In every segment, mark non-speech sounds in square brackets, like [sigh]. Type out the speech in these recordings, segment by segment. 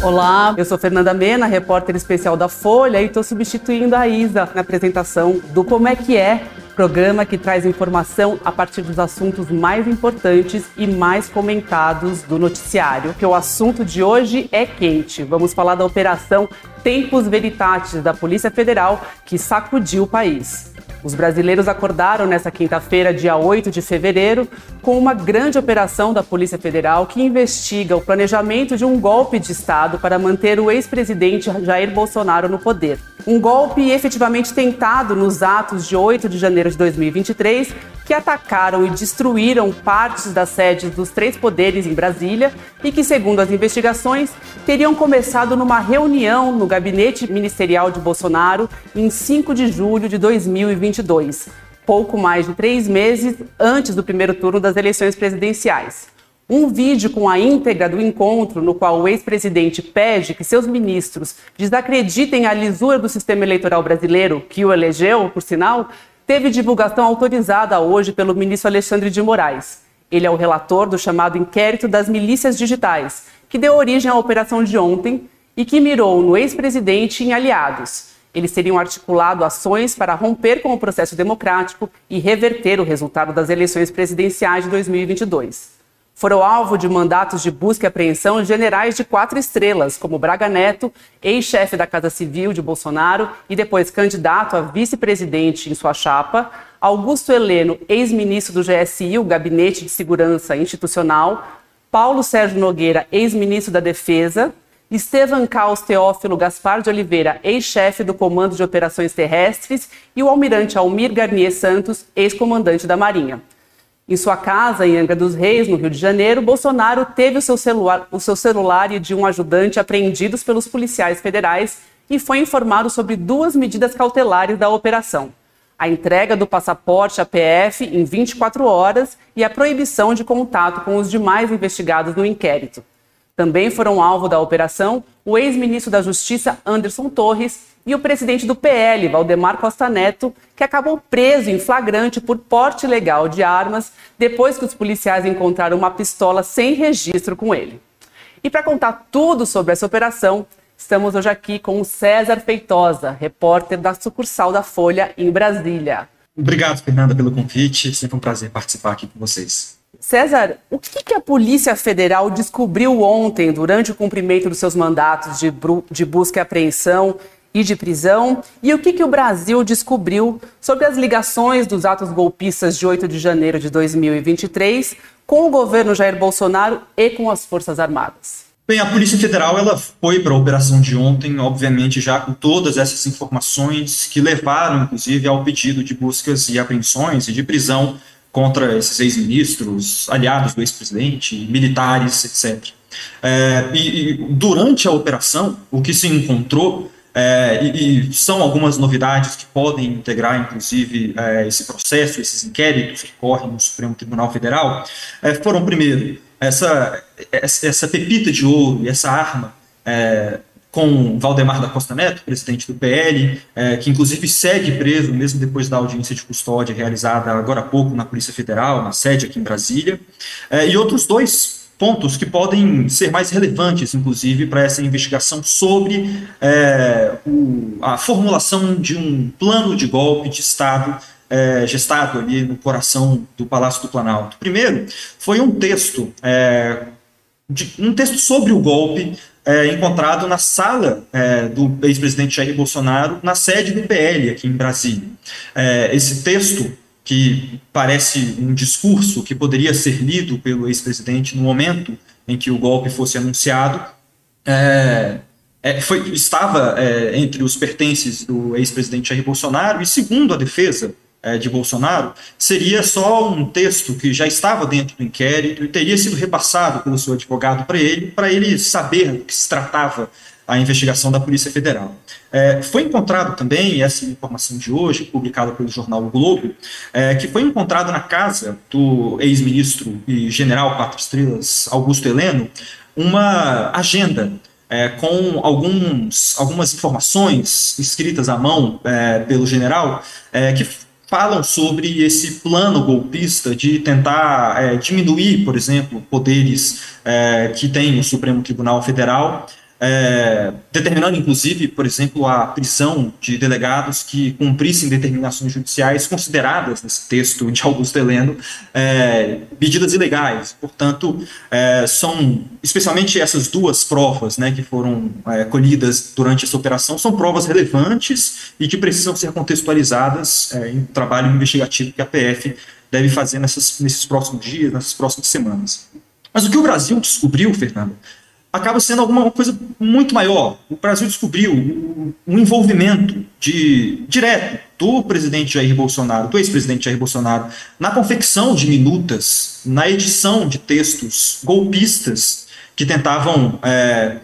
Olá, eu sou Fernanda Mena, repórter especial da Folha, e estou substituindo a Isa na apresentação do Como é que é, programa que traz informação a partir dos assuntos mais importantes e mais comentados do noticiário. Que o assunto de hoje é quente. Vamos falar da operação Tempos Veritatis da Polícia Federal que sacudiu o país. Os brasileiros acordaram nesta quinta-feira, dia 8 de fevereiro, com uma grande operação da Polícia Federal que investiga o planejamento de um golpe de Estado para manter o ex-presidente Jair Bolsonaro no poder. Um golpe efetivamente tentado nos atos de 8 de janeiro de 2023, que atacaram e destruíram partes das sedes dos três poderes em Brasília e que, segundo as investigações, teriam começado numa reunião no gabinete ministerial de Bolsonaro em 5 de julho de 2022, pouco mais de três meses antes do primeiro turno das eleições presidenciais. Um vídeo com a íntegra do encontro, no qual o ex-presidente pede que seus ministros desacreditem a lisura do sistema eleitoral brasileiro, que o elegeu, por sinal, teve divulgação autorizada hoje pelo ministro Alexandre de Moraes. Ele é o relator do chamado inquérito das milícias digitais, que deu origem à operação de ontem e que mirou no ex-presidente em aliados. Eles teriam articulado ações para romper com o processo democrático e reverter o resultado das eleições presidenciais de 2022 foram alvo de mandatos de busca e apreensão generais de quatro estrelas, como Braga Neto, ex-chefe da Casa Civil de Bolsonaro e depois candidato a vice-presidente em sua chapa, Augusto Heleno, ex-ministro do GSI, o Gabinete de Segurança Institucional, Paulo Sérgio Nogueira, ex-ministro da Defesa, Estevan Caos Teófilo Gaspar de Oliveira, ex-chefe do Comando de Operações Terrestres, e o almirante Almir Garnier Santos, ex-comandante da Marinha. Em sua casa, em Angra dos Reis, no Rio de Janeiro, Bolsonaro teve o seu celular, o seu celular e de um ajudante apreendidos pelos policiais federais e foi informado sobre duas medidas cautelares da operação: a entrega do passaporte à PF em 24 horas e a proibição de contato com os demais investigados no inquérito. Também foram alvo da operação o ex-ministro da Justiça Anderson Torres e o presidente do PL, Valdemar Costa Neto, que acabou preso em flagrante por porte ilegal de armas depois que os policiais encontraram uma pistola sem registro com ele. E para contar tudo sobre essa operação, estamos hoje aqui com o César Feitosa, repórter da sucursal da Folha em Brasília. Obrigado, Fernanda, pelo convite. Sempre um prazer participar aqui com vocês. César, o que, que, a Polícia Federal descobriu ontem durante o cumprimento dos seus mandatos de, de busca e apreensão e de prisão? E o que, que o Brasil descobriu sobre as ligações dos atos golpistas de 8 de janeiro de 2023 com o governo Jair Bolsonaro e com as Forças Armadas? Bem, a Polícia Federal ela foi para a operação de ontem, obviamente já com todas essas informações que levaram, inclusive, ao pedido de buscas e apreensões e de prisão contra esses ex-ministros, aliados do ex-presidente, militares, etc. É, e, e durante a operação, o que se encontrou é, e, e, são algumas novidades que podem integrar, inclusive, é, esse processo, esses inquéritos que correm no Supremo Tribunal Federal, é, foram, primeiro, essa, essa pepita de ouro essa arma é, com Valdemar da Costa Neto, presidente do PL, é, que inclusive segue preso, mesmo depois da audiência de custódia realizada agora há pouco na Polícia Federal, na sede aqui em Brasília, é, e outros dois pontos que podem ser mais relevantes, inclusive, para essa investigação sobre é, o, a formulação de um plano de golpe de Estado é, gestado ali no coração do Palácio do Planalto. Primeiro, foi um texto, é, de, um texto sobre o golpe é, encontrado na sala é, do ex-presidente Jair Bolsonaro, na sede do PL aqui em Brasília. É, esse texto que parece um discurso que poderia ser lido pelo ex-presidente no momento em que o golpe fosse anunciado, é, é, foi, estava é, entre os pertences do ex-presidente Jair Bolsonaro, e segundo a defesa de Bolsonaro, seria só um texto que já estava dentro do inquérito e teria sido repassado pelo seu advogado para ele, para ele saber do que se tratava a investigação da Polícia Federal. É, foi encontrado também, essa informação de hoje, publicada pelo jornal o Globo, é, que foi encontrado na casa do ex-ministro e general quatro estrelas Augusto Heleno uma agenda é, com alguns, algumas informações escritas à mão é, pelo general é, que falam sobre esse plano golpista de tentar é, diminuir, por exemplo, poderes que tem o Supremo Tribunal Federal é, determinando, inclusive, por exemplo, a prisão de delegados que cumprissem determinações judiciais consideradas nesse texto de Augusto Heleno é, medidas ilegais. Portanto, é, são especialmente essas duas provas né, que foram é, colhidas durante essa operação, são provas relevantes e que precisam ser contextualizadas é, em trabalho investigativo que a PF deve fazer nessas, nesses próximos dias, nessas próximas semanas. Mas o que o Brasil descobriu, Fernando, acaba sendo alguma coisa muito maior. O Brasil descobriu um envolvimento de, direto do presidente Jair Bolsonaro, do ex-presidente Jair Bolsonaro, na confecção de minutas, na edição de textos golpistas que tentavam é,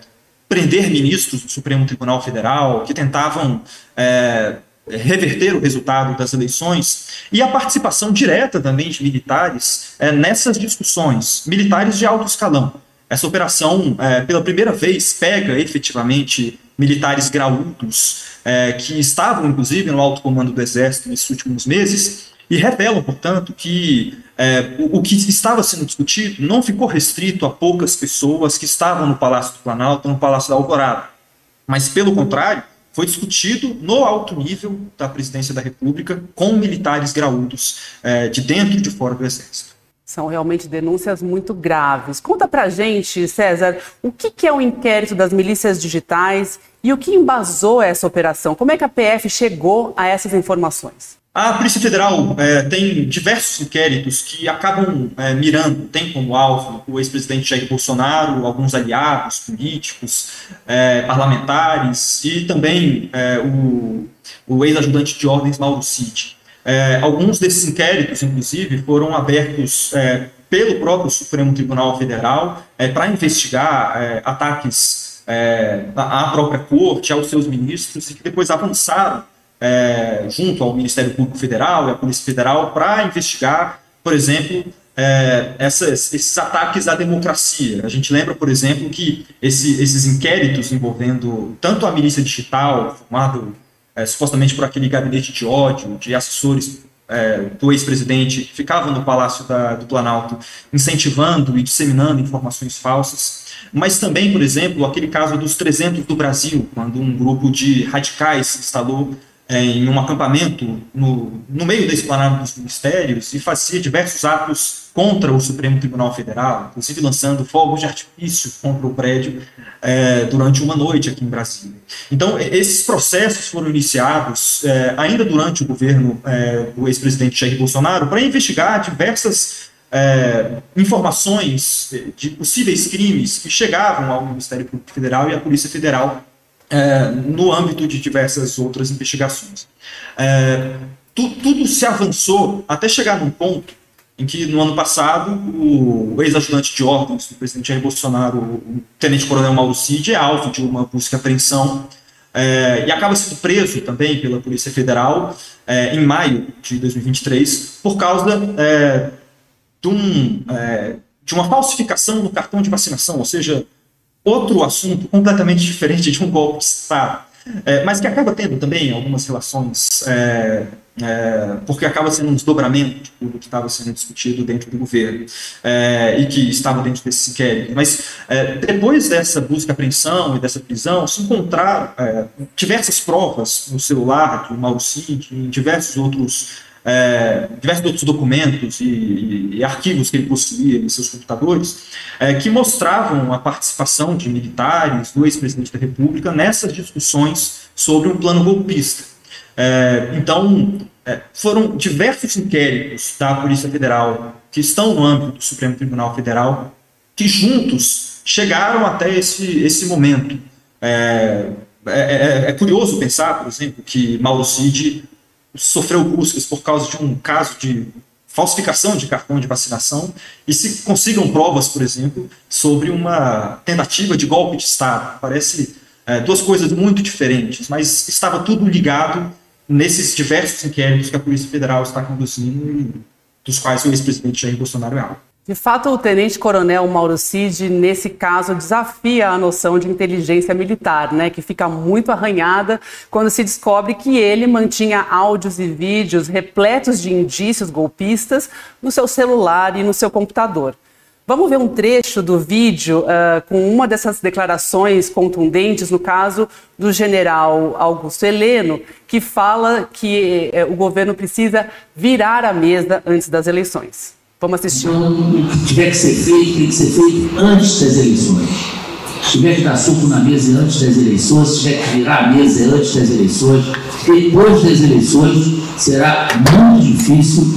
prender ministros do Supremo Tribunal Federal, que tentavam é, reverter o resultado das eleições e a participação direta também de militares é, nessas discussões, militares de alto escalão. Essa operação, é, pela primeira vez, pega efetivamente militares graúdos é, que estavam, inclusive, no alto comando do Exército nesses últimos meses e revelam, portanto, que é, o, o, que estava sendo discutido não ficou restrito a poucas pessoas que estavam no Palácio do Planalto, no Palácio da Alvorada, mas, pelo contrário, foi discutido no alto nível da presidência da República com militares graúdos é, de dentro e de fora do Exército. São realmente denúncias muito graves. Conta pra gente, César, o que é o inquérito das milícias digitais e o que embasou essa operação? Como é que a PF chegou a essas informações? A Polícia Federal é, tem diversos inquéritos que acabam é, mirando, tem como alvo o ex-presidente Jair Bolsonaro, alguns aliados políticos, é, parlamentares e também o, o ex-ajudante de ordens Mauro Cid. É, alguns desses inquéritos, inclusive, foram abertos é, pelo próprio Supremo Tribunal Federal para investigar ataques à própria corte, aos seus ministros, e que depois avançaram é, junto ao Ministério Público Federal e à Polícia Federal para investigar, por exemplo, é, essas, esses ataques à democracia. A gente lembra, por exemplo, que esse, esses inquéritos envolvendo tanto a milícia digital, formado é, supostamente por aquele gabinete de ódio, de assessores é, do ex-presidente que ficavam no Palácio da, do Planalto incentivando e disseminando informações falsas, mas também, por exemplo, aquele caso dos 300 do Brasil, quando um grupo de radicais instalou em um acampamento no, no meio da esplanada dos ministérios e fazia diversos atos contra o Supremo Tribunal Federal, inclusive lançando fogos de artifício contra o prédio é, durante uma noite aqui em Brasília. Então, esses processos foram iniciados é, ainda durante o governo é, do ex-presidente Jair Bolsonaro para investigar diversas é, informações de possíveis crimes que chegavam ao Ministério Público Federal e à Polícia Federal é, no âmbito de diversas outras investigações. É, tu, tudo se avançou até chegar num ponto em que, no ano passado, o ex-ajudante de ordens do presidente Jair Bolsonaro, o tenente-coronel Mauro Cid, é alvo de uma busca e apreensão é, e acaba sendo preso também pela Polícia Federal é, em maio de 2023 por causa é, de, um, é, de uma falsificação no cartão de vacinação, ou seja, outro assunto completamente diferente de um golpe de Estado, é, mas que acaba tendo também algumas relações, é, é, porque acaba sendo um desdobramento de tudo que estava sendo discutido dentro do governo é, e que estava dentro desse inquérito. Mas é, depois dessa busca apreensão e dessa prisão, se encontraram é, diversas provas no celular do Mauro Cid, em diversos outros é, diversos outros documentos e, e, e, arquivos que ele possuía em seus computadores, é, que mostravam a participação de militares, do ex-presidente da República, nessas discussões sobre um plano golpista. É, então, é, foram diversos inquéritos da Polícia Federal que estão no âmbito do Supremo Tribunal Federal que juntos chegaram até esse, esse momento. É, é, é, é curioso pensar, por exemplo, que Mauro Cid sofreu buscas por causa de um caso de falsificação de cartão de vacinação e se consigam provas, por exemplo, sobre uma tentativa de golpe de Estado. Parece é, duas coisas muito diferentes, mas estava tudo ligado nesses diversos inquéritos que a Polícia Federal está conduzindo e dos quais o ex-presidente Jair Bolsonaro é alvo. De fato, o tenente-coronel Mauro Cid, nesse caso, desafia a noção de inteligência militar, né, que fica muito arranhada quando se descobre que ele mantinha áudios e vídeos repletos de indícios golpistas no seu celular e no seu computador. Vamos ver um trecho do vídeo uh, com uma dessas declarações contundentes, no caso do general Augusto Heleno, que fala que uh, o governo precisa virar a mesa antes das eleições. Vamos assistir. O que tiver que ser feito, tem que ser feito antes das eleições. Se tiver que dar soco na mesa antes das eleições, se tiver que virar a mesa antes das eleições, depois das eleições será muito difícil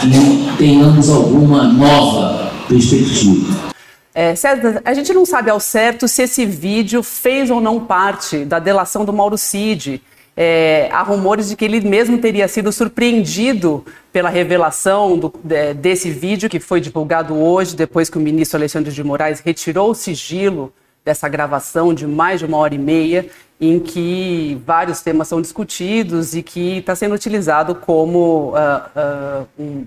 que tenhamos alguma nova perspectiva. É, César, a gente não sabe ao certo se esse vídeo fez ou não parte da delação do Mauro Cid. É, há rumores de que ele mesmo teria sido surpreendido pela revelação do, é, desse vídeo que foi divulgado hoje, depois que o ministro Alexandre de Moraes retirou o sigilo dessa gravação de mais de uma hora e meia, em que vários temas são discutidos e que está sendo utilizado como uh, uh, um,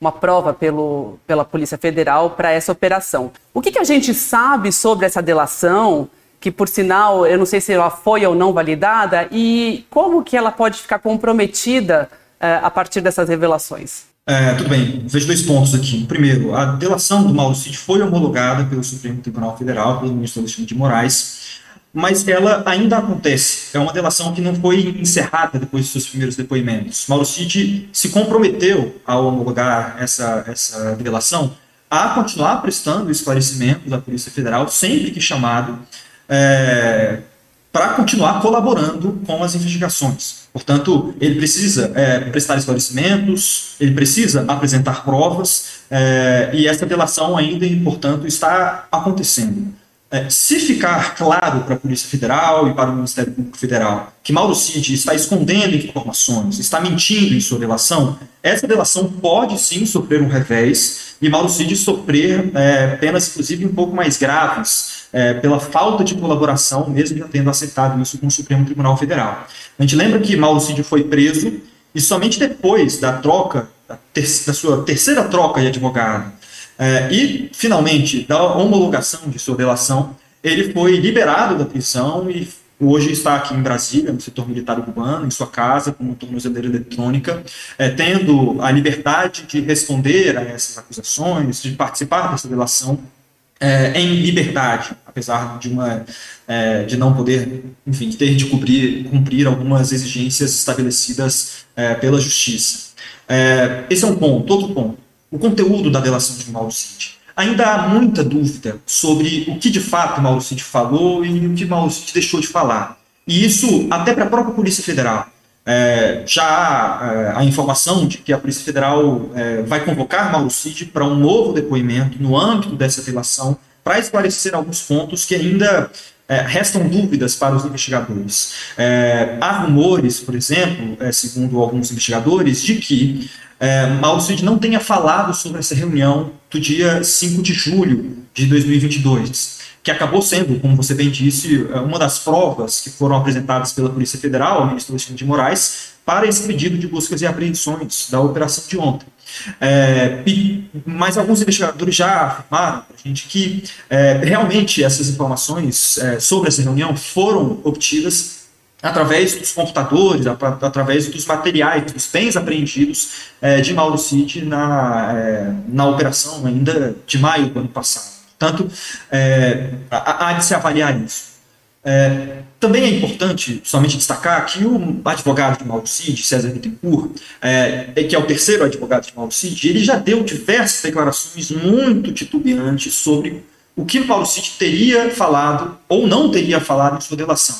uma prova pelo, pela Polícia Federal para essa operação. O que, que a gente sabe sobre essa delação, que por sinal, eu não sei se ela foi ou não validada, e como que ela pode ficar comprometida uh, a partir dessas revelações? É, tudo bem, vejo dois pontos aqui. Primeiro, a delação do Mauro Cid foi homologada pelo Supremo Tribunal Federal, pelo ministro Alexandre de Moraes, mas ela ainda acontece. É uma delação que não foi encerrada depois dos seus primeiros depoimentos. Mauro Cid se comprometeu ao homologar essa, essa delação a continuar prestando esclarecimentos à Polícia Federal sempre que chamado é, para continuar colaborando com as investigações. Portanto, ele precisa é, prestar esclarecimentos, ele precisa apresentar provas, é, e essa delação ainda, portanto, está acontecendo. É, se ficar claro para a Polícia Federal e para o Ministério Público Federal que Mauro Cid está escondendo informações, está mentindo em sua delação, essa delação pode sim sofrer um revés e Mauro Cid sofrer é, penas, inclusive, um pouco mais graves é, pela falta de colaboração, mesmo já tendo aceitado isso com o Supremo Tribunal Federal. A gente lembra que Mauro Cid foi preso e somente depois da troca, da, ter da sua terceira troca de advogado, é, e, finalmente, da homologação de sua delação, ele foi liberado da prisão e hoje está aqui em Brasília, no setor militar urbano, em sua casa, com uma tornozeleira eletrônica, é, tendo a liberdade de responder a essas acusações, de participar dessa delação é, em liberdade, apesar de uma é, de não poder, enfim, ter de cumprir, cumprir algumas exigências estabelecidas é, pela justiça. É, esse é um ponto. Outro ponto o conteúdo da delação de Mauro Cid. Ainda há muita dúvida sobre o que de fato Mauro Cid falou e o que Mauro Cid deixou de falar. E isso até para a própria Polícia Federal. É, já há é, a informação de que a Polícia Federal é, vai convocar Mauro Cid para um novo depoimento no âmbito dessa delação para esclarecer alguns pontos que ainda é, restam dúvidas para os investigadores. É, há rumores, por exemplo, é, segundo alguns investigadores, de que é, Mauro Cid não tenha falado sobre essa reunião do dia 5 de julho de 2022, que acabou sendo, como você bem disse, é, uma das provas que foram apresentadas pela Polícia Federal ao ministro Alexandre de Moraes para esse pedido de buscas e apreensões da operação de ontem. É, e, mas alguns investigadores já afirmaram para a gente que é, realmente essas informações é, sobre essa reunião foram obtidas através dos computadores, através dos materiais, dos bens apreendidos de Mauro Cid na, na operação ainda de maio do ano passado. Portanto, é, há de se avaliar isso. É, também é importante, somente destacar, que o advogado de Mauro Cid, César Bittencourt, é, que é o terceiro advogado de Mauro Cid, ele já deu diversas declarações muito titubeantes sobre o que Mauro Cid teria falado ou não teria falado em sua delação.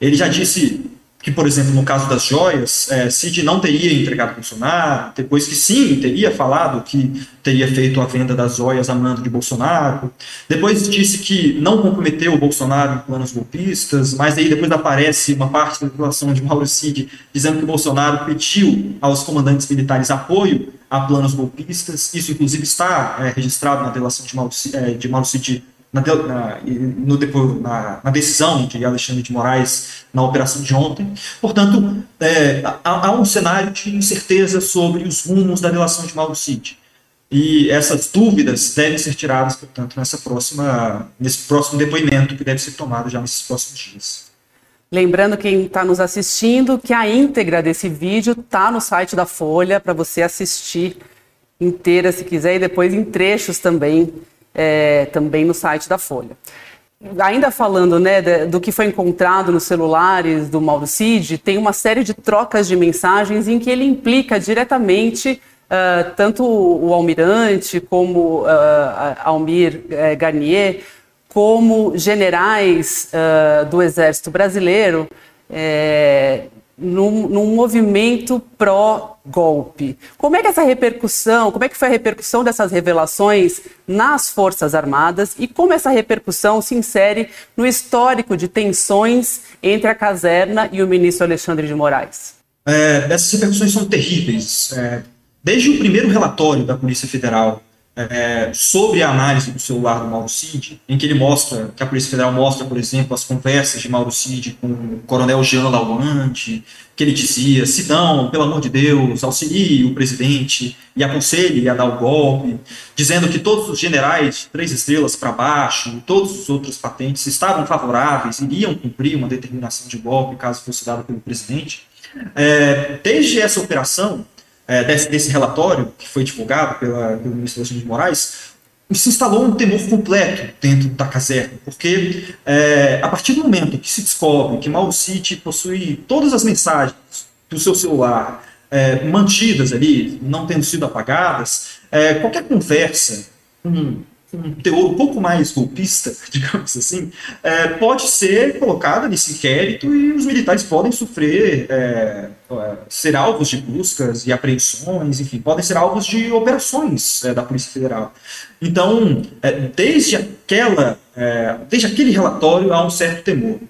Ele já disse que, por exemplo, no caso das joias, é, Cid não teria entregado Bolsonaro, depois que sim, teria falado que teria feito a venda das joias a mando de Bolsonaro, depois disse que não comprometeu o Bolsonaro em planos golpistas, mas aí depois aparece uma parte da declaração de Mauro Cid dizendo que Bolsonaro pediu aos comandantes militares apoio a planos golpistas, isso inclusive está é, registrado na delação de Mauro, é, de Mauro Cid na, na, no, na, na, decisão de Alexandre de Moraes na operação de ontem. Portanto, é, há, há, um cenário de incerteza sobre os rumos da relação de Mauro Cid. E essas dúvidas devem ser tiradas, portanto, nessa próxima, nesse próximo depoimento que deve ser tomado já nesses próximos dias. Lembrando quem está nos assistindo que a íntegra desse vídeo está no site da Folha para você assistir inteira se quiser e depois em trechos também é, também no site da Folha. Ainda falando né, do que foi encontrado nos celulares do Mauro Cid, tem uma série de trocas de mensagens em que ele implica diretamente uh, tanto o almirante como uh, Almir uh, Garnier, como generais uh, do Exército Brasileiro, é, num, num movimento pró-golpe. Como é que essa repercussão, como é que foi a repercussão dessas revelações nas Forças Armadas e como essa repercussão se insere no histórico de tensões entre a caserna e o ministro Alexandre de Moraes? É, essas repercussões são terríveis. É, desde o primeiro relatório da Polícia Federal é, sobre a análise do celular do Mauro Cid, em que ele mostra, que a Polícia Federal mostra, por exemplo, as conversas de Mauro Cid com o coronel Jean Lawande, que ele dizia, Sidão, pelo amor de Deus, auxilie o presidente e aconselhe a dar o golpe, dizendo que todos os generais três estrelas para baixo, todos os outros patentes estavam favoráveis, iriam cumprir uma determinação de golpe caso fosse dado pelo presidente. É, desde essa operação, é, desse, desse, relatório que foi divulgado pela, pelo ministro Alexandre de Moraes, se instalou um temor completo dentro da caserna, porque é, a partir do momento que se descobre que Mauro City possui todas as mensagens do seu celular é, mantidas ali, não tendo sido apagadas, é, qualquer conversa com um teor um pouco mais golpista, [laughs] digamos assim, é, pode ser colocada nesse inquérito e os militares podem sofrer, é, é, ser alvos de buscas e apreensões, enfim, podem ser alvos de operações é, da Polícia Federal. Então, é, desde aquela, é, desde aquele relatório há um certo temor.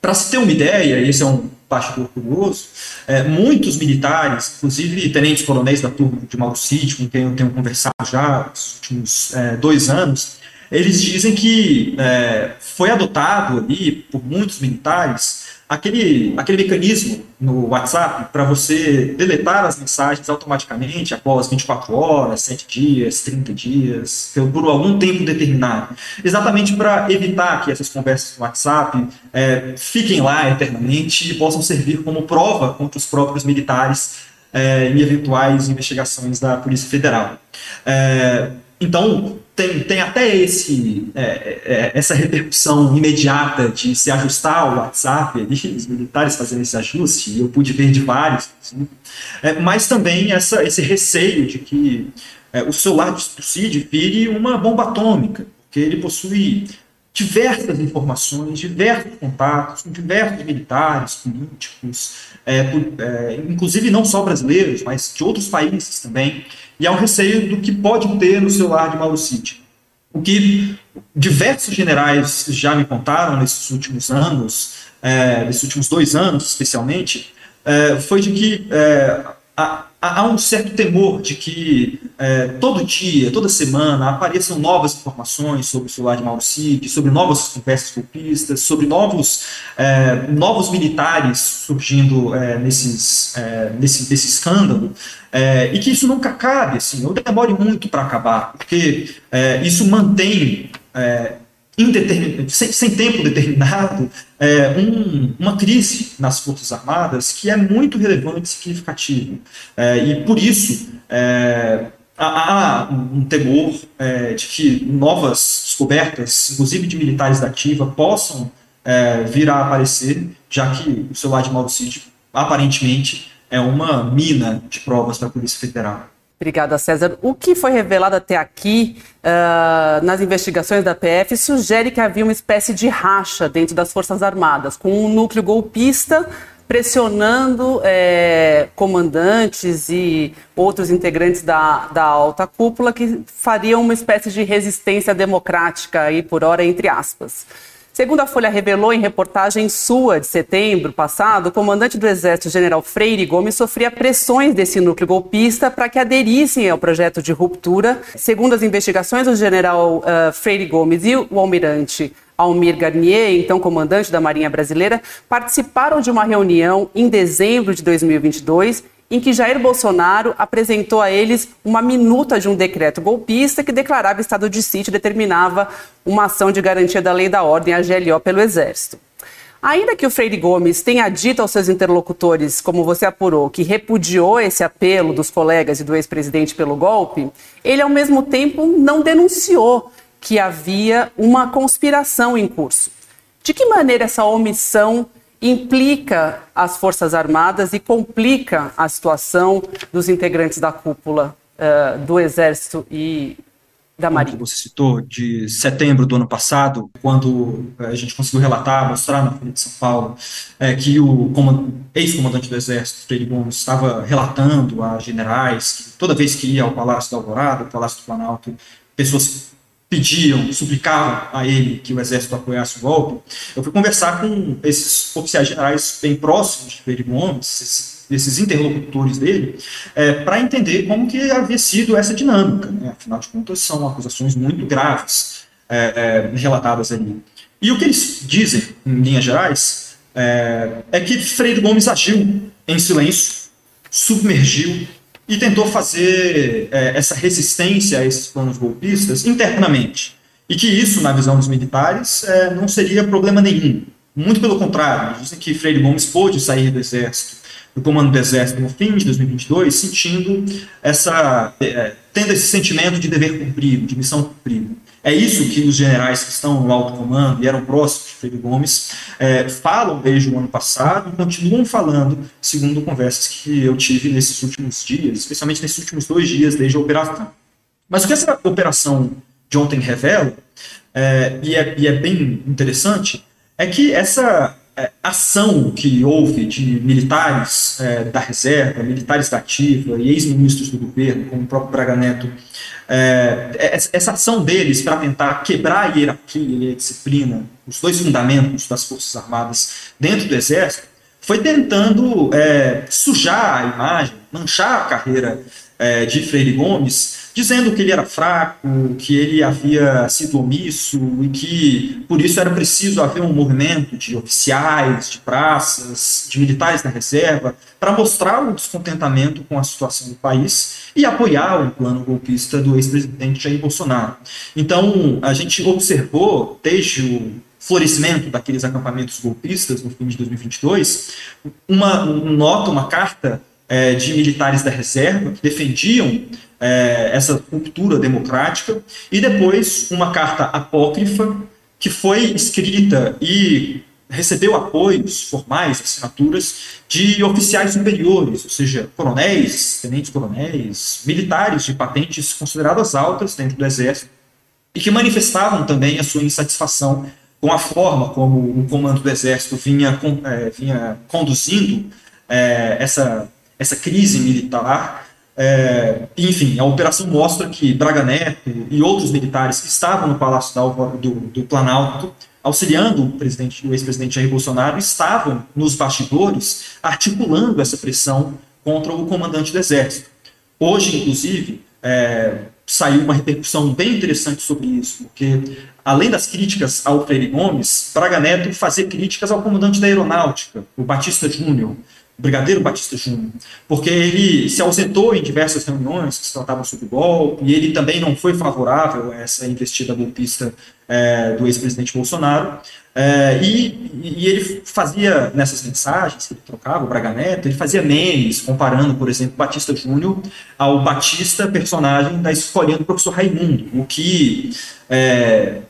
Para se ter uma ideia, e esse é um bastidor curioso, é, muitos militares, inclusive tenentes coronéis da turma de Mauro Cid, com quem eu tenho conversado já nos últimos é, dois anos, eles dizem que é, foi adotado ali por muitos militares aquele, aquele mecanismo no WhatsApp para você deletar as mensagens automaticamente após 24 horas, 7 dias, 30 dias, por algum tempo determinado. Exatamente para evitar que essas conversas no WhatsApp é, fiquem lá eternamente e possam servir como prova contra os próprios militares é, em eventuais investigações da Polícia Federal. É, então, tem, tem até esse, é, é, essa repercussão imediata de se ajustar ao WhatsApp, ali, os militares fazendo esse ajuste, eu pude ver de vários, assim, é, mas também essa, esse receio de que é, o celular do Cid vire uma bomba atômica, porque ele possui diversas informações, diversos contatos com diversos militares, políticos, é, é, inclusive não só brasileiros, mas de outros países também, e há um receio do que pode ter no celular de Mauro Cid. O que diversos generais já me contaram nesses últimos anos, é, nesses últimos dois anos especialmente, é, foi de que é, há, um certo temor de que é, todo dia, toda semana, apareçam novas informações sobre o celular de Mauro Cid, sobre novas conversas golpistas, sobre novos, é, novos militares surgindo é, nesses, é, nesse, nesse escândalo, é, e que isso nunca acabe, assim, ou demore muito para acabar, porque é, isso mantém sem, sem, tempo determinado, é, um, uma crise nas Forças Armadas que é muito relevante e significativa. É, e por isso é, há, um temor é, de que novas descobertas, inclusive de militares da ativa, possam é, vir a aparecer, já que o celular de Mauro aparentemente é uma mina de provas para a Polícia Federal. Obrigada, César. O que foi revelado até aqui uh, nas investigações da PF sugere que havia uma espécie de racha dentro das Forças Armadas, com um núcleo golpista pressionando é, comandantes e outros integrantes da, da alta cúpula que fariam uma espécie de resistência democrática, aí, por hora, entre aspas. Segundo a Folha revelou em reportagem sua de setembro passado, o comandante do Exército, general Freire Gomes, sofria pressões desse núcleo golpista para que aderissem ao projeto de ruptura. Segundo as investigações, o general uh, Freire Gomes e o almirante Almir Garnier, então comandante da Marinha Brasileira, participaram de uma reunião em dezembro de 2022 em que Jair Bolsonaro apresentou a eles uma minuta de um decreto golpista que declarava estado de sítio e determinava uma ação de garantia da lei da ordem, a GLO, pelo Exército. Ainda que o Freire Gomes tenha dito aos seus interlocutores, como você apurou, que repudiou esse apelo dos colegas e do ex-presidente pelo golpe, ele, ao mesmo tempo, não denunciou que havia uma conspiração em curso. De que maneira essa omissão implica as Forças Armadas e complica a situação dos integrantes da cúpula uh, do Exército e da Marinha. Você citou de setembro do ano passado, quando eh, a gente conseguiu relatar, mostrar na Folha de São Paulo, é, que o ex-comandante do Exército, Freire Gomes, estava relatando a generais que toda vez que ia ao Palácio da Alvorada, ao Palácio do Planalto, pessoas pediam, suplicavam a ele que o Exército apoiasse o golpe. Eu fui conversar com esses oficiais generais bem próximos de Freire Gomes, desses interlocutores dele, é, para entender como que havia sido essa dinâmica. Né? Afinal de contas, são acusações muito graves é, é, relatadas ali. E o que eles dizem, em linhas gerais, é, é que Freire Gomes agiu em silêncio, submergiu e tentou fazer é, essa resistência a esses planos golpistas internamente. E que isso, na visão dos militares, é, não seria problema nenhum. Muito pelo contrário, dizem que Freire Gomes pôde sair do exército do comando do Exército no fim de 2022, sentindo essa, é, tendo esse sentimento de dever cumprido, de missão cumprida. É isso que os generais que estão no alto comando e eram próximos de Freire Gomes é, falam desde o ano passado e continuam falando, segundo conversas que eu tive nesses últimos dias, especialmente nesses últimos dois dias desde a operação. Mas o que essa operação de ontem revela, é, e, é, e é bem interessante, é que essa é, ação que houve de militares é, da reserva, militares da ativa e ex-ministros do governo, como o próprio Braga Neto, é, é essa ação deles para tentar quebrar a hierarquia e a disciplina, os dois fundamentos das Forças Armadas dentro do Exército, foi tentando é, sujar a imagem, manchar a carreira é, de Freire Gomes dizendo que ele era fraco, que ele havia sido omisso e que por isso era preciso haver um movimento de oficiais, de praças, de militares da reserva, para mostrar o descontentamento com a situação do país e apoiar o plano golpista do ex-presidente Jair Bolsonaro. Então, a gente observou, desde o florescimento daqueles acampamentos golpistas no fim de 2022, uma nota, uma carta é, de militares da reserva que defendiam é, essa ruptura democrática, e depois uma carta apócrifa que foi escrita e recebeu apoios formais, assinaturas, de oficiais superiores, ou seja, coronéis, tenentes-coronéis, militares de patentes consideradas altas dentro do Exército, e que manifestavam também a sua insatisfação com a forma como o comando do Exército vinha, é, vinha conduzindo é, essa, essa crise militar é, enfim, a operação mostra que Braga Neto e outros militares que estavam no Palácio do, do Planalto, auxiliando o, presidente, o ex-presidente Jair Bolsonaro, estavam nos bastidores articulando essa pressão contra o comandante do Exército. Hoje, inclusive, é, saiu uma repercussão bem interessante sobre isso, porque além das críticas ao Freire Gomes, Braga Neto fazia críticas ao comandante da aeronáutica, o Batista Júnior, Brigadeiro Batista Júnior, porque ele se ausentou em diversas reuniões que se tratavam sobre golpe, e ele também não foi favorável a essa investida golpista é, do ex-presidente Bolsonaro, é, e, e, ele fazia, nessas mensagens que ele trocava, o Braga Neto, ele fazia memes, comparando, por exemplo, Batista Júnior ao Batista, personagem da escolinha do professor Raimundo, o que é,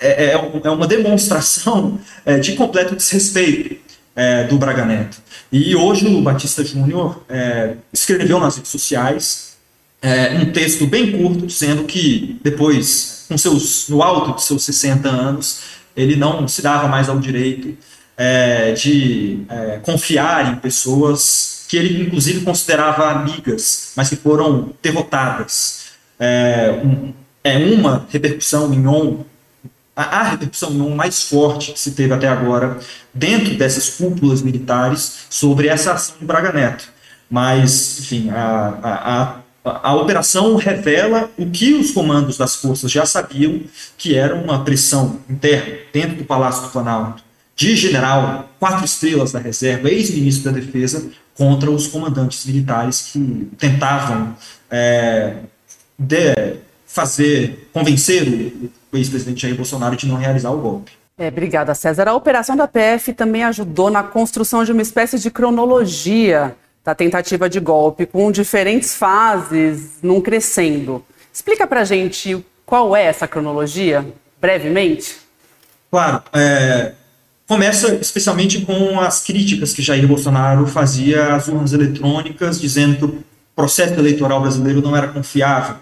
é, é, é uma demonstração é, de completo desrespeito é, do Braga Neto. E hoje o Batista Júnior é, escreveu nas redes sociais é, um texto bem curto dizendo que depois, com seus, no alto de seus 60 anos, ele não se dava mais ao direito é, de é, confiar em pessoas que ele inclusive considerava amigas, mas que foram derrotadas. É, um, é uma repercussão em on a, repercussão mais forte que se teve até agora dentro dessas cúpulas militares sobre essa ação de Braga Neto. Mas, enfim, a, a, a, a operação revela o que os comandos das forças já sabiam, que era uma pressão interna dentro do Palácio do Planalto, de general, quatro estrelas da reserva, ex-ministro da Defesa, contra os comandantes militares que tentavam é, de fazer, convencer o ex-presidente Jair Bolsonaro de não realizar o golpe. É, obrigada, César. A operação da PF também ajudou na construção de uma espécie de cronologia da tentativa de golpe, com diferentes fases num crescendo. Explica pra gente Qual é essa cronologia? Brevemente? Claro. É, começa especialmente com as críticas que Jair Bolsonaro fazia às urnas eletrônicas, dizendo que o processo eleitoral brasileiro não era confiável.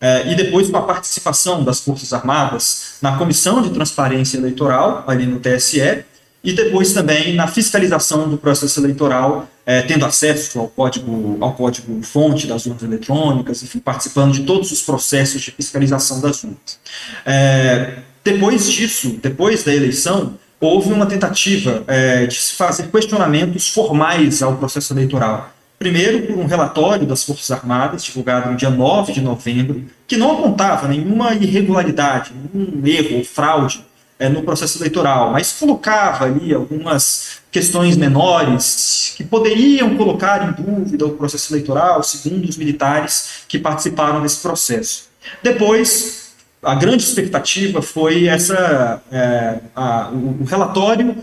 É, e depois com a participação das Forças Armadas na Comissão de Transparência Eleitoral, ali no TSE, e depois também na fiscalização do processo eleitoral, é, tendo acesso ao código, ao código fonte das urnas eletrônicas, enfim, participando de todos os processos de fiscalização das urnas. É, depois disso, depois da eleição, houve uma tentativa é, de se fazer questionamentos formais ao processo eleitoral. Primeiro, por um relatório das Forças Armadas, divulgado no dia 9 de novembro, que não apontava nenhuma irregularidade, nenhum erro ou fraude é, no processo eleitoral, mas colocava ali algumas questões menores que poderiam colocar em dúvida o processo eleitoral, segundo os militares que participaram desse processo. Depois, a grande expectativa foi essa é, a, o, relatório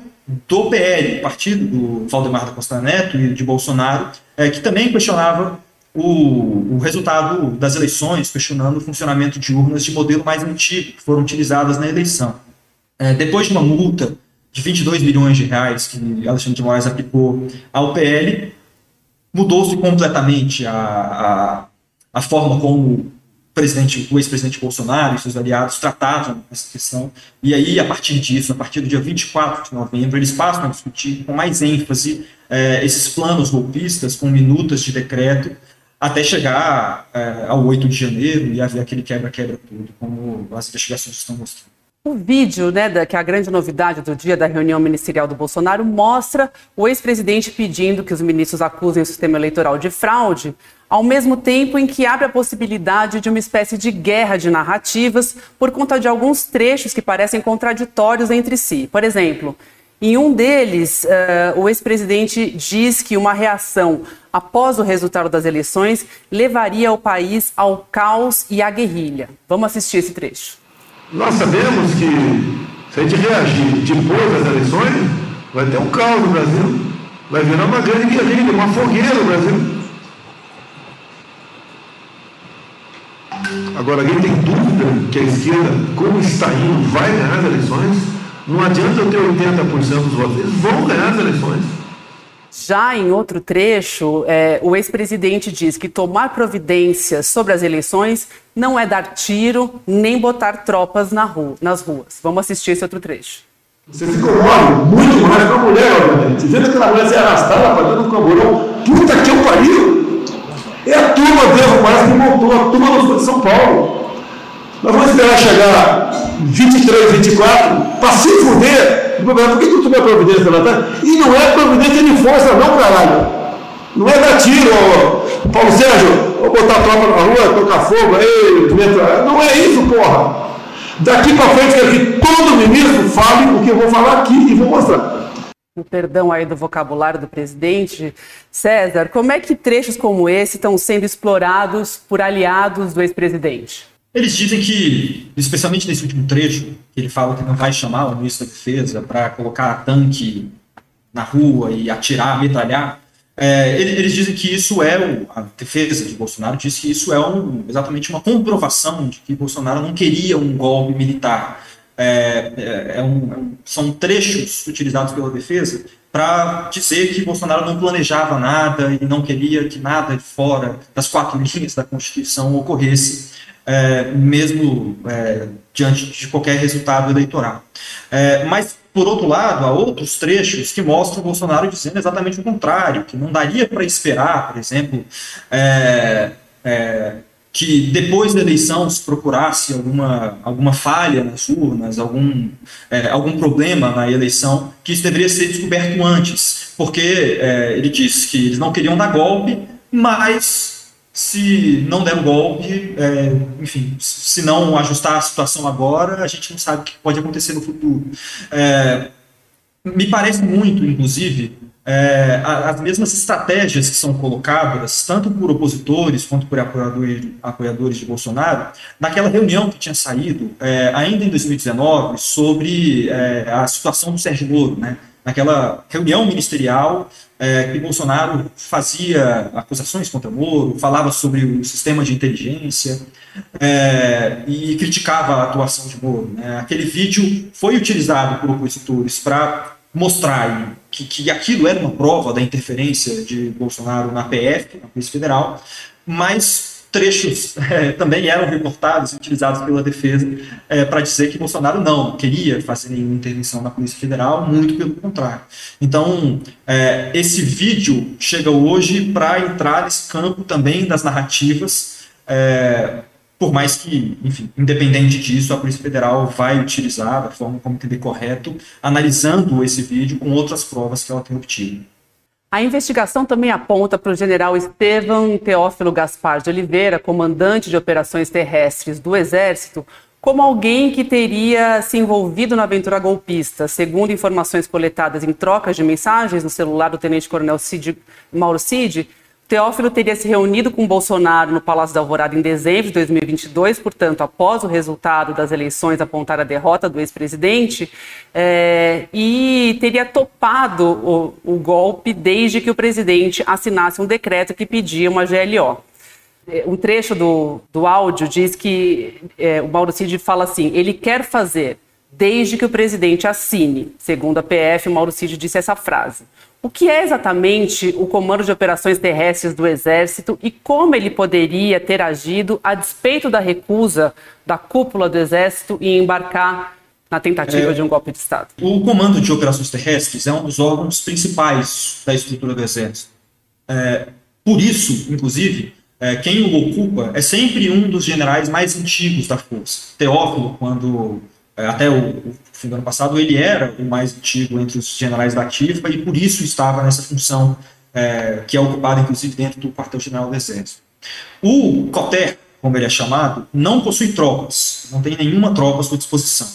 do PL, partido do Valdemar da Costa Neto e de Bolsonaro, é, que também questionava o, o, resultado das eleições, questionando o funcionamento de urnas de modelo mais antigo, que foram utilizadas na eleição. É, depois de uma multa de 22 milhões de reais que Alexandre de Moraes aplicou ao PL, mudou-se completamente a, a, a forma como presidente, o ex-presidente Bolsonaro e seus aliados tratavam essa questão. E aí, a partir disso, a partir do dia 24 de novembro, eles passam a discutir com mais ênfase é, esses planos golpistas, com minutas de decreto, até chegar é, ao 8 de janeiro e haver aquele quebra-quebra tudo, como as investigações estão mostrando. O vídeo, né, da, que é a grande novidade do dia da reunião ministerial do Bolsonaro, mostra o ex-presidente pedindo que os ministros acusem o sistema eleitoral de fraude, ao mesmo tempo em que abre a possibilidade de uma espécie de guerra de narrativas por conta de alguns trechos que parecem contraditórios entre si. Por exemplo, em um deles, uh, o ex-presidente diz que uma reação após o resultado das eleições levaria o país ao caos e à guerrilha. Vamos assistir esse trecho. Nós sabemos que se a gente reagir depois das eleições, vai ter um caos no Brasil. Vai virar uma grande guerrilha, uma fogueira no Brasil. Agora, alguém tem dúvida que a esquerda, como está indo, vai ganhar as eleições? Não adianta eu ter 80% dos votos, eles vão ganhar as eleições. Já em outro trecho, é, o ex-presidente diz que tomar providências sobre as eleições não é dar tiro nem botar tropas na rua, nas ruas. Vamos assistir esse outro trecho. Você ficou mole, muito mais com a mulher, obviamente. Vendo aquela mulher ser arrastada para dentro do camburão. Puta que eu pariu! É a turma do mais que montou, a turma do de São Paulo. Nós vamos esperar chegar 23, 24 para se fuder por que tu tomou providência pela E não é providência de força, não, caralho. Não é dar tiro, ó, Paulo Sérgio, ou botar tropa na rua, tocar fogo, aí, não é isso, porra. Daqui para frente, quero que todo ministro fale o que eu vou falar aqui e vou mostrar. Perdão aí do vocabulário do presidente. César, como é que trechos como esse estão sendo explorados por aliados do ex-presidente? Eles dizem que, especialmente nesse último trecho, que ele fala que não vai chamar o ministro da Defesa para colocar tanque na rua e atirar, metralhar, é, eles dizem que isso é, o, a defesa de Bolsonaro diz que isso é um, exatamente uma comprovação de que Bolsonaro não queria um golpe militar. É, é, é um, são trechos utilizados pela defesa para dizer que Bolsonaro não planejava nada e não queria que nada fora das quatro linhas da Constituição ocorresse é, mesmo é, diante de qualquer resultado eleitoral. É, mas, por outro lado, há outros trechos que mostram o Bolsonaro dizendo exatamente o contrário, que não daria para esperar, por exemplo, é, é, que depois da eleição se procurasse alguma, alguma falha nas urnas, algum, é, algum problema na eleição, que isso deveria ser descoberto antes, porque ele disse que eles não queriam dar golpe, mas se não der um golpe, é, enfim, se não ajustar a situação agora, a gente não sabe o que pode acontecer no futuro. É, me parece muito, inclusive, é, as mesmas estratégias que são colocadas, tanto por opositores quanto por apoiadores, apoiadores de Bolsonaro, naquela reunião que tinha saído, é, ainda em 2019, sobre é, a situação do Sérgio Moro, né? Naquela reunião ministerial é, que Bolsonaro fazia acusações contra Moro, falava sobre o sistema de inteligência é, e criticava a atuação de Moro. Né? Aquele vídeo foi utilizado por opositores para mostrar que, que aquilo era uma prova da interferência de Bolsonaro na PF, na Polícia Federal, mas trechos é, [laughs] também eram reportados e utilizados pela defesa é, para dizer que Bolsonaro não queria fazer nenhuma intervenção na Polícia Federal, muito pelo contrário. Então, é, esse vídeo chega hoje para entrar nesse campo também das narrativas, por mais que, enfim, independente disso, a Polícia Federal vai utilizar da forma como entender correto, analisando esse vídeo com outras provas que ela tem obtido. A investigação também aponta para o general Estevam Teófilo Gaspar de Oliveira, comandante de operações terrestres do Exército, como alguém que teria se envolvido na aventura golpista. Segundo informações coletadas em trocas de mensagens no celular do tenente-coronel Mauro Cid, Teófilo teria se reunido com Bolsonaro no Palácio da Alvorada em dezembro de 2022, portanto, após o resultado das eleições apontar a derrota do ex-presidente, é, e teria topado o, o, golpe desde que o presidente assinasse um decreto que pedia uma GLO. É, um trecho do, do áudio diz que é, o Mauro Cid fala assim: ele quer fazer desde que o presidente assine. Segundo a PF, Mauro Cid disse essa frase. O que é exatamente o Comando de Operações Terrestres do Exército e como ele poderia ter agido a despeito da recusa da cúpula do Exército em embarcar na tentativa é, de um golpe de Estado? O Comando de Operações Terrestres é um dos órgãos principais da estrutura do Exército. É, por isso, inclusive, é, quem o ocupa é sempre um dos generais mais antigos da força. Teófilo, quando até o, o, fim do ano passado, ele era o mais antigo entre os generais da ativa e por isso estava nessa função é, que é ocupada, inclusive, dentro do quartel-general do Exército. O COTER, como ele é chamado, não possui tropas, não tem nenhuma tropa à sua disposição.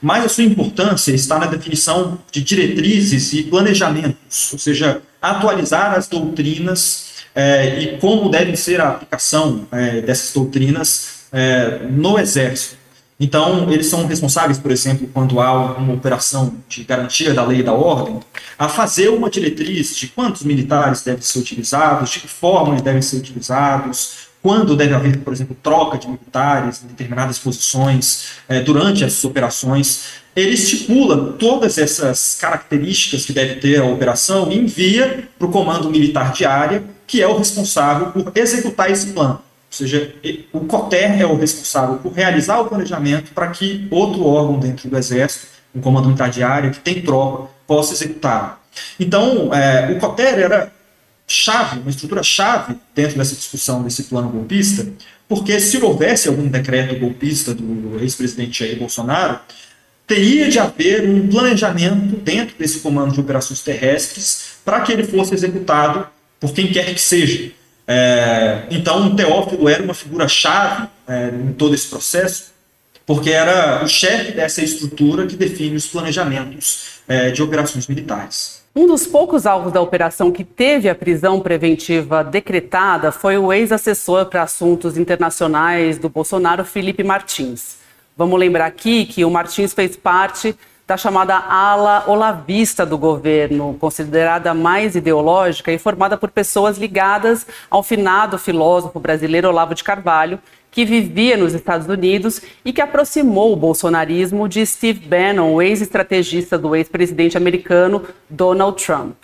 Mas a sua importância está na definição de diretrizes e planejamentos, ou seja, atualizar as doutrinas é, e como deve ser a aplicação é, dessas doutrinas é, no Exército. Então, eles são responsáveis, por exemplo, quando há uma operação de garantia da lei e da ordem, a fazer uma diretriz de quantos militares devem ser utilizados, de que forma eles devem ser utilizados, quando deve haver, por exemplo, troca de militares em determinadas posições eh, durante essas operações. Ele estipula todas essas características que deve ter a operação e envia para o comando militar de área, que é o responsável por executar esse plano. Ou seja, o COTER é o responsável por realizar o planejamento para que outro órgão dentro do Exército, um comando área, que tem tropa, possa executar. Então, é, o COTER era chave, uma estrutura chave dentro dessa discussão desse plano golpista, porque se houvesse algum decreto golpista do ex-presidente Jair Bolsonaro, teria de haver um planejamento dentro desse comando de operações terrestres para que ele fosse executado por quem quer que seja. É, então, Teófilo era uma figura-chave é, em todo esse processo, porque era o chefe dessa estrutura que define os planejamentos é, de operações militares. Um dos poucos alvos da operação que teve a prisão preventiva decretada foi o ex-assessor para assuntos internacionais do Bolsonaro, Felipe Martins. Vamos lembrar aqui que o Martins fez parte da chamada ala olavista do governo, considerada mais ideológica e formada por pessoas ligadas ao finado filósofo brasileiro Olavo de Carvalho, que vivia nos Estados Unidos e que aproximou o bolsonarismo de Steve Bannon, o ex-estrategista do ex-presidente americano Donald Trump.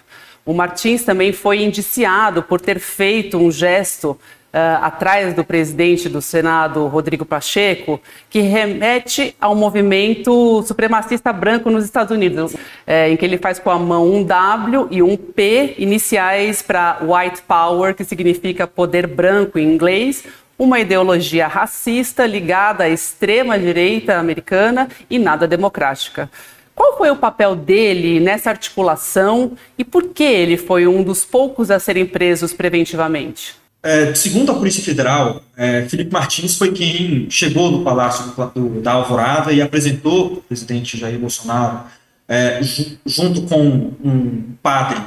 O Martins também foi indiciado por ter feito um gesto Uh, atrás do presidente do Senado, Rodrigo Pacheco, que remete ao movimento supremacista branco nos Estados Unidos, é, em que ele faz com a mão um W e um P, iniciais para White Power, que significa poder branco em inglês, uma ideologia racista ligada à extrema-direita americana e nada democrática. Qual foi o papel dele nessa articulação e por que ele foi um dos poucos a serem presos preventivamente? É, segundo a Polícia Federal, é, Felipe Martins foi quem chegou no Palácio do, do, da Alvorada e apresentou o presidente Jair Bolsonaro, é, junto com um padre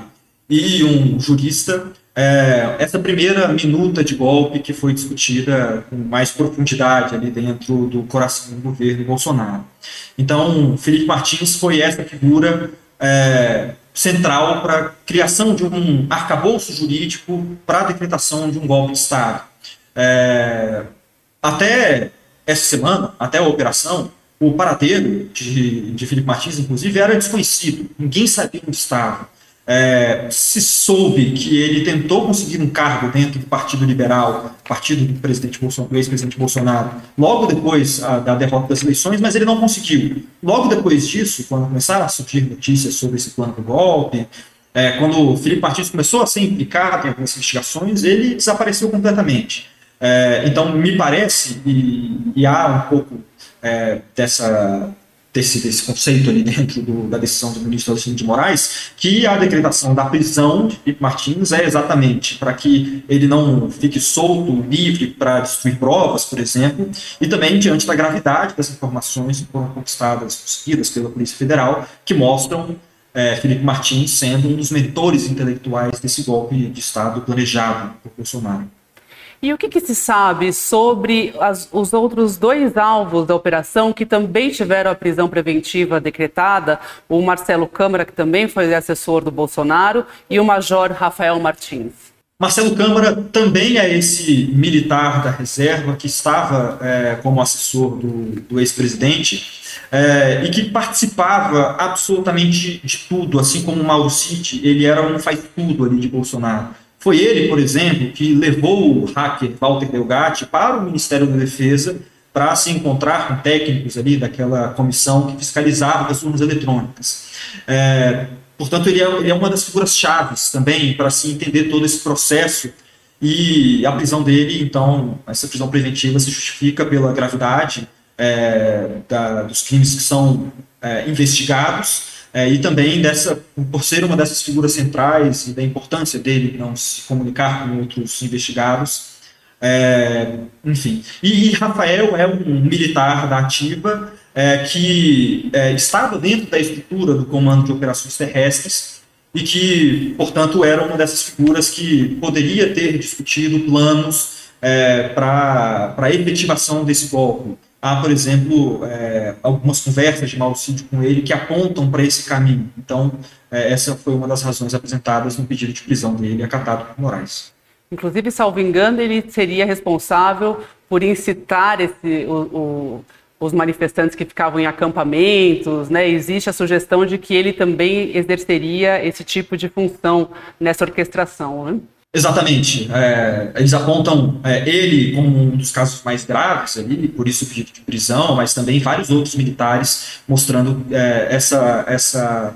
e um jurista, é, essa primeira minuta de golpe que foi discutida com mais profundidade ali dentro do coração do governo Bolsonaro. Então, Felipe Martins foi essa figura é, central para a criação de um arcabouço jurídico para a decretação de um golpe de Estado. É, até essa semana, até a operação, o paradeiro de, de Felipe Martins, inclusive, era desconhecido. Ninguém sabia onde estava. É, se soube que ele tentou conseguir um cargo dentro do Partido Liberal, partido do presidente Bolsonaro, ex-presidente Bolsonaro, logo depois a, da derrota das eleições, mas ele não conseguiu. Logo depois disso, quando começaram a surgir notícias sobre esse plano do golpe, é, quando o Felipe Martins começou a ser implicado em algumas investigações, ele desapareceu completamente. É, então, me parece, e, e há um pouco é, dessa desse, desse conceito ali dentro do, da decisão do ministro Alexandre de Moraes, que a decretação da prisão de Felipe Martins é exatamente para que ele não fique solto, livre para destruir provas, por exemplo, e também diante da gravidade das informações que foram conquistadas, conseguidas pela Polícia Federal, que mostram é, Felipe Martins sendo um dos mentores intelectuais desse golpe de Estado planejado por Bolsonaro. E o que, que se sabe sobre as, os outros dois alvos da operação que também tiveram a prisão preventiva decretada? O Marcelo Câmara, que também foi assessor do Bolsonaro, e o Major Rafael Martins. Marcelo Câmara também é esse militar da reserva que estava é, como assessor do, do ex-presidente é, e que participava absolutamente de tudo, assim como o Mauro Cid, ele era um faz-tudo ali de Bolsonaro. Foi ele, por exemplo, que levou o hacker Walter Delgatti para o Ministério da Defesa para se encontrar com técnicos ali daquela comissão que fiscalizava as urnas eletrônicas. É, portanto, ele é, ele é, uma das figuras chaves também para se entender todo esse processo e a prisão dele, então, essa prisão preventiva se justifica pela gravidade é, da, dos crimes que são é, investigados é, e também dessa, por ser uma dessas figuras centrais e da importância dele não se comunicar com outros investigados. É, enfim. E, e, Rafael é um militar da ativa é, que é, estava dentro da estrutura do Comando de Operações Terrestres e que, portanto, era uma dessas figuras que poderia ter discutido planos é, para a efetivação desse golpe há, por exemplo, é, algumas conversas de Malcídio com ele que apontam para esse caminho. Então, é, essa foi uma das razões apresentadas no pedido de prisão dele, acatado por Moraes. Inclusive, salvo engano, ele seria responsável por incitar esse, o, o, os manifestantes que ficavam em acampamentos, né? Existe a sugestão de que ele também exerceria esse tipo de função nessa orquestração, né? Exatamente. É, eles apontam é, ele como um dos casos mais graves ali, por isso pedido de prisão, mas também vários outros militares mostrando é, essa, essa,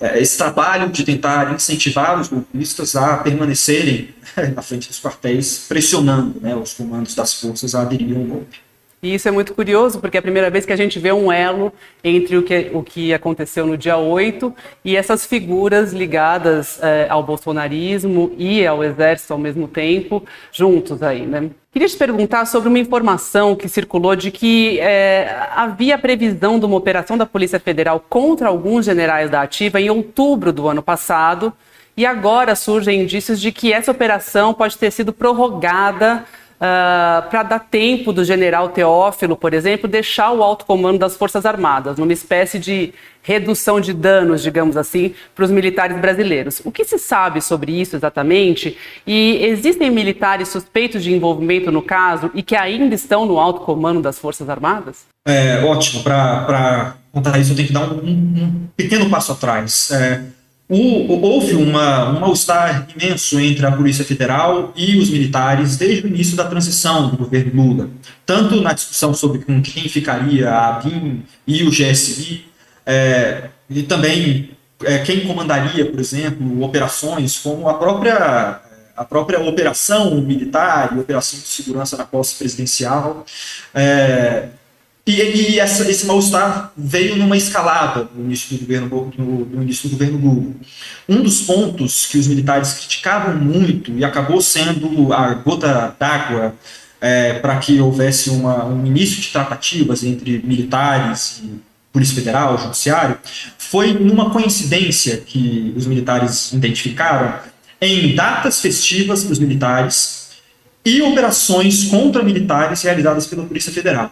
é, esse trabalho de tentar incentivar os golpistas a permanecerem na frente dos quartéis, pressionando né, os comandos das forças a aderir ao golpe. E isso é muito curioso, porque é a primeira vez que a gente vê um elo entre o que, o que aconteceu no dia 8 e essas figuras ligadas é, ao bolsonarismo e ao exército ao mesmo tempo, juntos aí, né? Queria te perguntar sobre uma informação que circulou de que é, havia previsão de uma operação da Polícia Federal contra alguns generais da ativa em outubro do ano passado, e agora surgem indícios de que essa operação pode ter sido prorrogada Uh, ah, para dar tempo do general Teófilo, por exemplo, deixar o alto comando das Forças Armadas, numa espécie de redução de danos, digamos assim, para os militares brasileiros. O que se sabe sobre isso exatamente? E existem militares suspeitos de envolvimento no caso e que ainda estão no alto comando das Forças Armadas? É, ótimo. Para contar isso, eu tenho que dar um, um, pequeno passo atrás. É, houve uma, um mal-estar imenso entre a Polícia Federal e os militares desde o início da transição do governo Lula, tanto na discussão sobre com quem ficaria a BIM e o GSI, é, e também é, quem comandaria, por exemplo, operações como a própria a própria operação militar e operação de segurança na posse presidencial. É, e, e essa, esse mal-estar veio numa escalada no início do governo, no, no, início do governo Lula. Um dos pontos que os militares criticavam muito e acabou sendo a gota d'água é, para que houvesse uma, um início de tratativas entre militares e Polícia Federal, Judiciário, foi numa coincidência que os militares identificaram em datas festivas para os militares e operações contra militares realizadas pela Polícia Federal.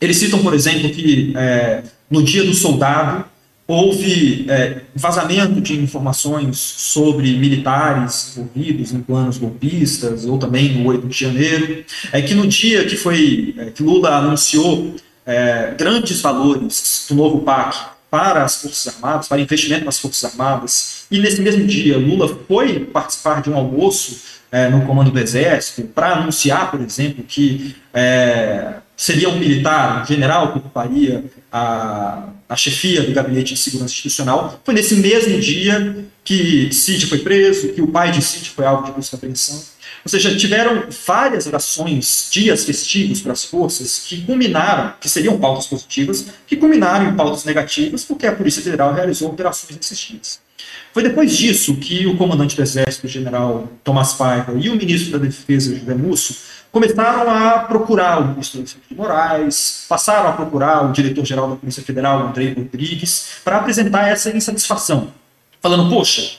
Eles citam, por exemplo, que é, no dia do soldado houve é, vazamento de informações sobre militares envolvidos em planos golpistas, ou também no 8 de janeiro, é que no dia que foi é, que Lula anunciou é, grandes valores do novo PAC para as Forças Armadas, para investimento nas Forças Armadas, e nesse mesmo dia Lula foi participar de um almoço é, no comando do Exército para anunciar, por exemplo, que é, seria um militar, um general que ocuparia a, a chefia do Gabinete de Segurança Institucional. Foi nesse mesmo dia que Cid foi preso, que o pai de Cid foi alvo de busca e apreensão. Ou seja, tiveram várias ações, dias festivos para as forças que culminaram, que seriam pautas positivas, que culminaram em pautas negativas, porque a Polícia Federal realizou operações nesses dias. Foi depois disso que o comandante do Exército, o general Tomás Paiva, e o ministro da Defesa, José Múcio, começaram a procurar o ministro de Moraes, passaram a procurar o diretor-geral da Polícia Federal, Andrei Rodrigues, para apresentar essa insatisfação, falando: poxa,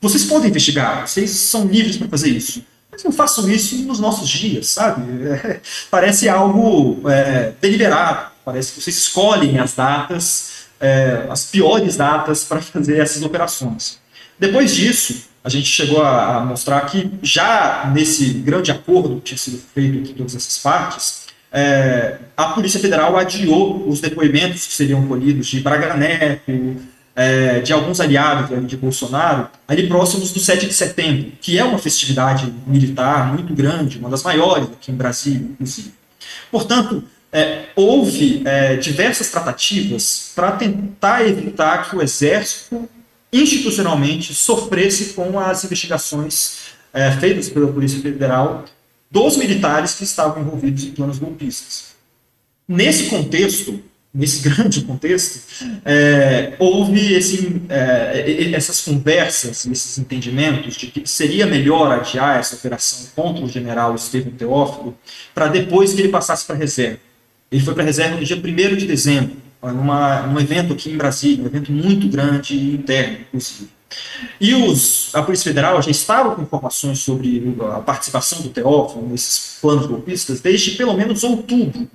vocês podem investigar, vocês são livres para fazer isso, mas não façam isso nos nossos dias, sabe? É, parece algo é, deliberado, parece que vocês escolhem as datas, é, as piores datas para fazer essas operações. Depois disso, a gente chegou a, mostrar que já nesse grande acordo que tinha sido feito entre todas essas partes, é, a Polícia Federal adiou os depoimentos que seriam colhidos de Braga Neto, é, de alguns aliados de Bolsonaro, ali próximos do 7 de setembro, que é uma festividade militar muito grande, uma das maiores aqui em Brasília, inclusive. Portanto, é, houve é, diversas tratativas para tentar evitar que o Exército institucionalmente sofresse com as investigações é, feitas pela Polícia Federal dos militares que estavam envolvidos em planos golpistas. Nesse contexto, nesse [laughs] grande contexto, é, houve esse, é, essas conversas, esses entendimentos de que seria melhor adiar essa operação contra o general Estevam Teófilo para depois que ele passasse para a reserva. Ele foi para a reserva no dia 1 de dezembro, numa, num evento aqui em Brasília, um evento muito grande e interno, inclusive. E os, a Polícia Federal já estava com informações sobre a participação do Teófilo nesses planos golpistas desde pelo menos outubro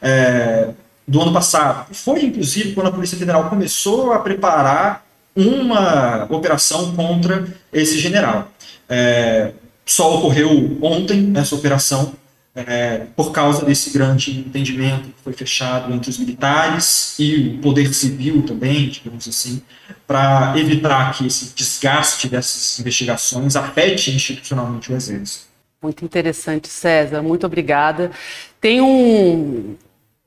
é, do ano passado. Foi, inclusive, quando a Polícia Federal começou a preparar uma operação contra esse general. É, só ocorreu ontem essa operação é, por causa desse grande entendimento que foi fechado entre os militares e o poder civil também, digamos assim, para evitar que esse desgaste dessas investigações afete institucionalmente o Exército. Muito interessante, César. Muito obrigada. Tem um.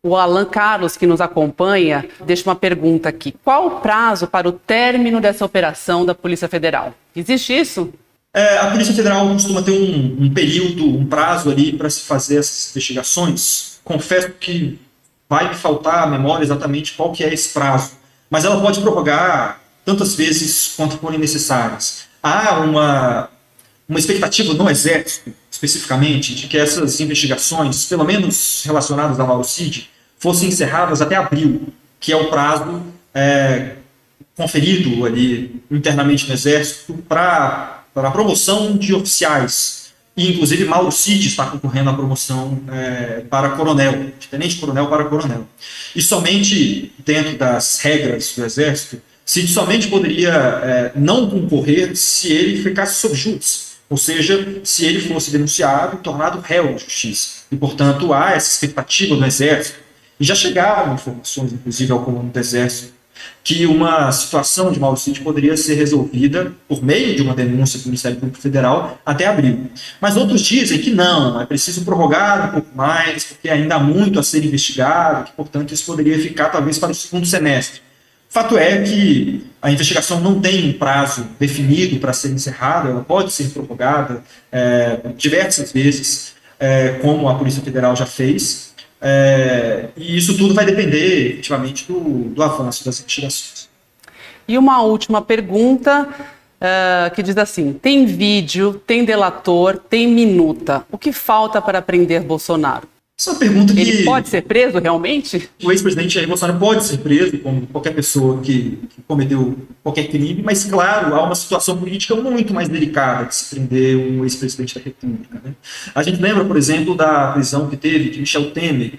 O Alan Carlos, que nos acompanha, deixa uma pergunta aqui. Qual o prazo para o término dessa operação da Polícia Federal? Existe isso? É, a Polícia Federal costuma ter um, um período, um prazo ali para se fazer essas investigações. Confesso que vai me faltar a memória exatamente qual que é esse prazo, mas ela pode prorrogar tantas vezes quanto forem necessárias. Há uma, uma expectativa no Exército, especificamente, de que essas investigações, pelo menos relacionadas ao Mauro Cid, fossem encerradas até abril, que é o prazo é, conferido ali internamente no Exército para para a promoção de oficiais. E, inclusive, Mauro Cid está concorrendo à promoção é, para coronel, de tenente-coronel para coronel. E somente dentro das regras do Exército, Cid somente poderia é, não concorrer se ele ficasse sob júdice, ou seja, se ele fosse denunciado e tornado réu na justiça. E, portanto, há essa expectativa do Exército, e já chegaram informações, inclusive, ao comando do Exército, que uma situação de mau sítio poderia ser resolvida por meio de uma denúncia para o Ministério Público Federal até abril. Mas outros dizem que não, é preciso prorrogar um pouco mais, porque ainda há muito a ser investigado, que, portanto, isso poderia ficar talvez para o segundo semestre. Fato é que a investigação não tem um prazo definido para ser encerrada, ela pode ser prorrogada é, diversas vezes, é, como a Polícia Federal já fez, é, e isso tudo vai depender, efetivamente, do, do avanço das investigações. E uma última pergunta uh, que diz assim: tem vídeo, tem delator, tem minuta. O que falta para prender Bolsonaro? Essa é pergunta que. Ele pode ser preso realmente? O ex-presidente Jair Bolsonaro pode ser preso, como qualquer pessoa que, que, cometeu qualquer crime, mas, claro, há uma situação política muito mais delicada de se prender um ex-presidente da República. Né? A gente lembra, por exemplo, da prisão que teve de Michel Temer,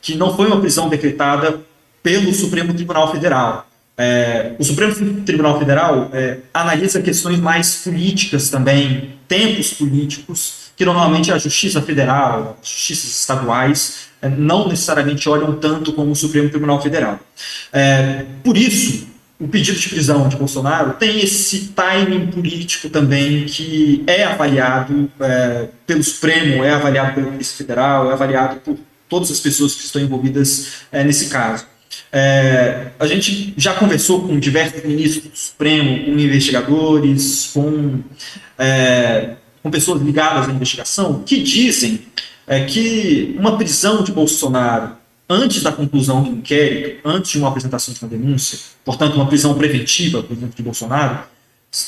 que não foi uma prisão decretada pelo Supremo Tribunal Federal. É, o Supremo Tribunal Federal é, analisa questões mais políticas também, tempos políticos, que normalmente a Justiça Federal, as justiças estaduais, é, não necessariamente olham tanto como o Supremo Tribunal Federal. É, por isso, o pedido de prisão de Bolsonaro tem esse timing político também que é avaliado é, pelo Supremo, é avaliado pela Polícia Federal, é avaliado por todas as pessoas que estão envolvidas é, nesse caso. É, a gente já conversou com diversos ministros do Supremo, com investigadores, com, é, com pessoas ligadas à investigação, que dizem é, que uma prisão de Bolsonaro antes da conclusão do inquérito, antes de uma apresentação de uma denúncia, portanto, uma prisão preventiva, por exemplo, de Bolsonaro,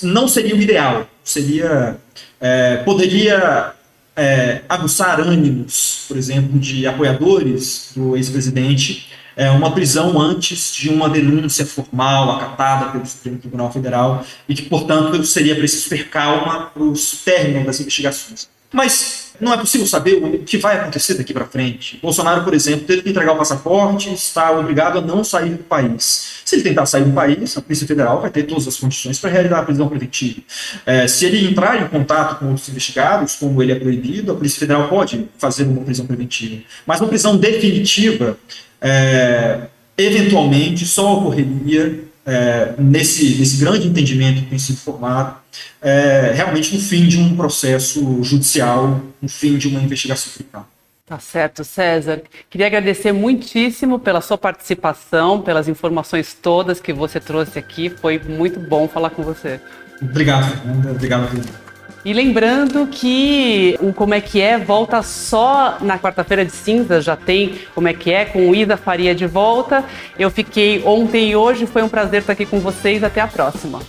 não seria o ideal. Seria, é, poderia é, aguçar ânimos, por exemplo, de apoiadores do ex-presidente é, uma prisão antes de uma denúncia formal acatada pelo Supremo Tribunal Federal e que, portanto, seria preciso ter calma para o término das investigações. Mas não é possível saber o que vai acontecer daqui para frente. Bolsonaro, por exemplo, teve que entregar o passaporte, está obrigado a não sair do país. Se ele tentar sair do país, a Polícia Federal vai ter todas as condições para realizar a prisão preventiva. É, se ele entrar em contato com outros investigados, como ele é proibido, a Polícia Federal pode fazer uma prisão preventiva. Mas uma prisão definitiva é, eventualmente só ocorreria é, nesse, nesse grande entendimento que tem sido formado, é, realmente no fim de um processo judicial, no fim de uma investigação criminal. Tá certo, César. Queria agradecer muitíssimo pela sua participação, pelas informações todas que você trouxe aqui. Foi muito bom falar com você. Obrigado, Fernanda. Obrigado, Fernanda. E lembrando que o Como é que é volta só na quarta-feira de cinza, já tem Como é que é com o Ida Faria de volta. Eu fiquei ontem e hoje, foi um prazer estar aqui com vocês. Até a próxima.